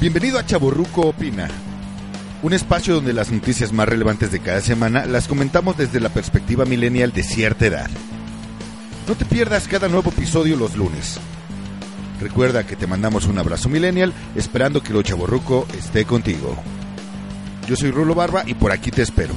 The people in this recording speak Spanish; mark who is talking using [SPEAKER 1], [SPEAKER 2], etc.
[SPEAKER 1] Bienvenido a Chaborruco Opina, un espacio donde las noticias más relevantes de cada semana las comentamos desde la perspectiva millennial de cierta edad. No te pierdas cada nuevo episodio los lunes. Recuerda que te mandamos un abrazo millennial esperando que lo chaborruco esté contigo. Yo soy Rulo Barba y por aquí te espero.